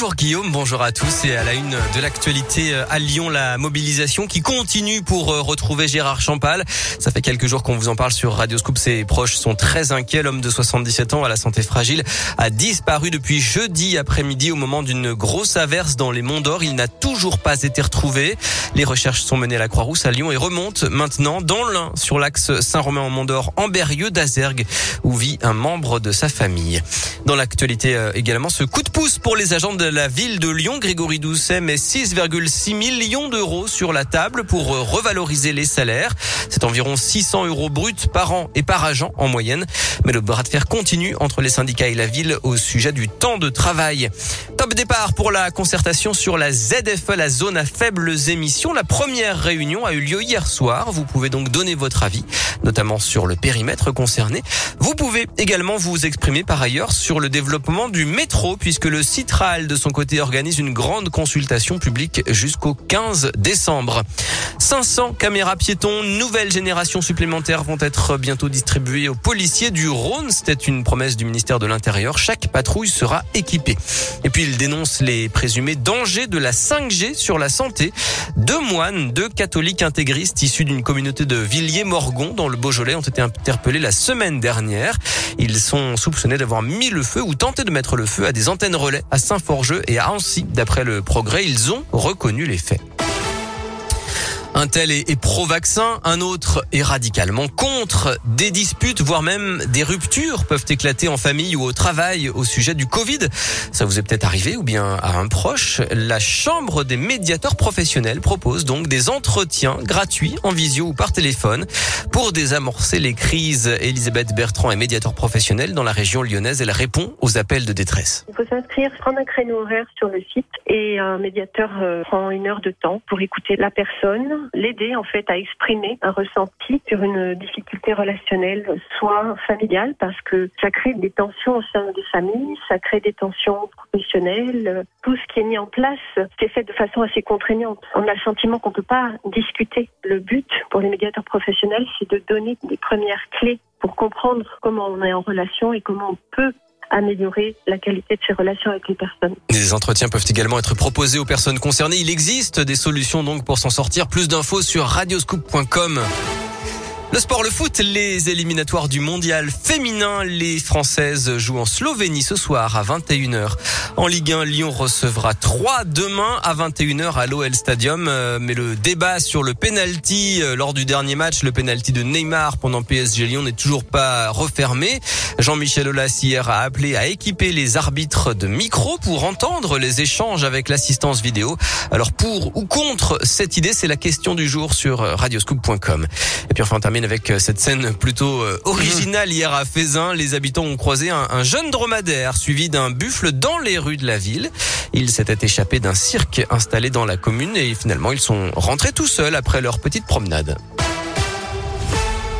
Bonjour Guillaume, bonjour à tous et à la une de l'actualité euh, à Lyon, la mobilisation qui continue pour euh, retrouver Gérard Champal. Ça fait quelques jours qu'on vous en parle sur Radio Scoop. Ses proches sont très inquiets. L'homme de 77 ans à la santé fragile a disparu depuis jeudi après-midi au moment d'une grosse averse dans les Monts d'Or. Il n'a toujours pas été retrouvé. Les recherches sont menées à la Croix-Rousse à Lyon et remontent maintenant dans l'Ain sur l'axe Saint-Romain en Mont d'Or en Berrieux d'Azergue où vit un membre de sa famille. Dans l'actualité euh, également, ce coup de pouce pour les agents de la ville de Lyon, Grégory Doucet, met 6,6 millions d'euros sur la table pour euh, revaloriser les salaires. C'est environ 600 euros bruts par an et par agent en moyenne. Mais le bras de fer continue entre les syndicats et la ville au sujet du temps de travail. Top départ pour la concertation sur la ZFE, la zone à faibles émissions. La première réunion a eu lieu hier soir. Vous pouvez donc donner votre avis, notamment sur le périmètre concerné. Vous pouvez également vous exprimer par ailleurs sur le développement du métro puisque le Citral de son côté organise une grande consultation publique jusqu'au 15 décembre. 500 caméras piétons, nouvelle génération supplémentaires vont être bientôt distribuées aux policiers du Rhône. C'était une promesse du ministère de l'Intérieur. Chaque patrouille sera équipée. Et puis il dénonce les présumés dangers de la 5G sur la santé. Deux moines, deux catholiques intégristes issus d'une communauté de Villiers-Morgon dans le Beaujolais ont été interpellés la semaine dernière. Ils sont soupçonnés d'avoir mis le feu ou tenté de mettre le feu à des antennes relais à Et à Annecy. D'après le progrès, ils ont reconnu les faits. Un tel est, pro-vaccin, un autre est radicalement contre. Des disputes, voire même des ruptures peuvent éclater en famille ou au travail au sujet du Covid. Ça vous est peut-être arrivé ou bien à un proche. La Chambre des médiateurs professionnels propose donc des entretiens gratuits en visio ou par téléphone pour désamorcer les crises. Elisabeth Bertrand est médiateur professionnel dans la région lyonnaise. Elle répond aux appels de détresse. Il faut s'inscrire, prendre un créneau horaire sur le site et un médiateur euh, prend une heure de temps pour écouter la personne l'aider en fait à exprimer un ressenti sur une difficulté relationnelle, soit familiale, parce que ça crée des tensions au sein des familles, ça crée des tensions professionnelles. Tout ce qui est mis en place, c'est fait de façon assez contraignante. On a le sentiment qu'on peut pas discuter. Le but pour les médiateurs professionnels, c'est de donner des premières clés pour comprendre comment on est en relation et comment on peut améliorer la qualité de ses relations avec les personnes. Des entretiens peuvent également être proposés aux personnes concernées. Il existe des solutions donc pour s'en sortir. Plus d'infos sur radioscoop.com. Le sport, le foot, les éliminatoires du mondial féminin. Les Françaises jouent en Slovénie ce soir à 21h. En Ligue 1, Lyon recevra 3 demain à 21h à l'OL Stadium. Euh, mais le débat sur le penalty euh, lors du dernier match, le penalty de Neymar pendant PSG Lyon n'est toujours pas refermé. Jean-Michel Aulas hier a appelé à équiper les arbitres de micro pour entendre les échanges avec l'assistance vidéo. Alors pour ou contre cette idée, c'est la question du jour sur radioscoop.com. Et puis enfin, avec euh, cette scène plutôt euh, originale hier à Fézin. Les habitants ont croisé un, un jeune dromadaire suivi d'un buffle dans les rues de la ville. Il s'était échappé d'un cirque installé dans la commune et finalement ils sont rentrés tout seuls après leur petite promenade.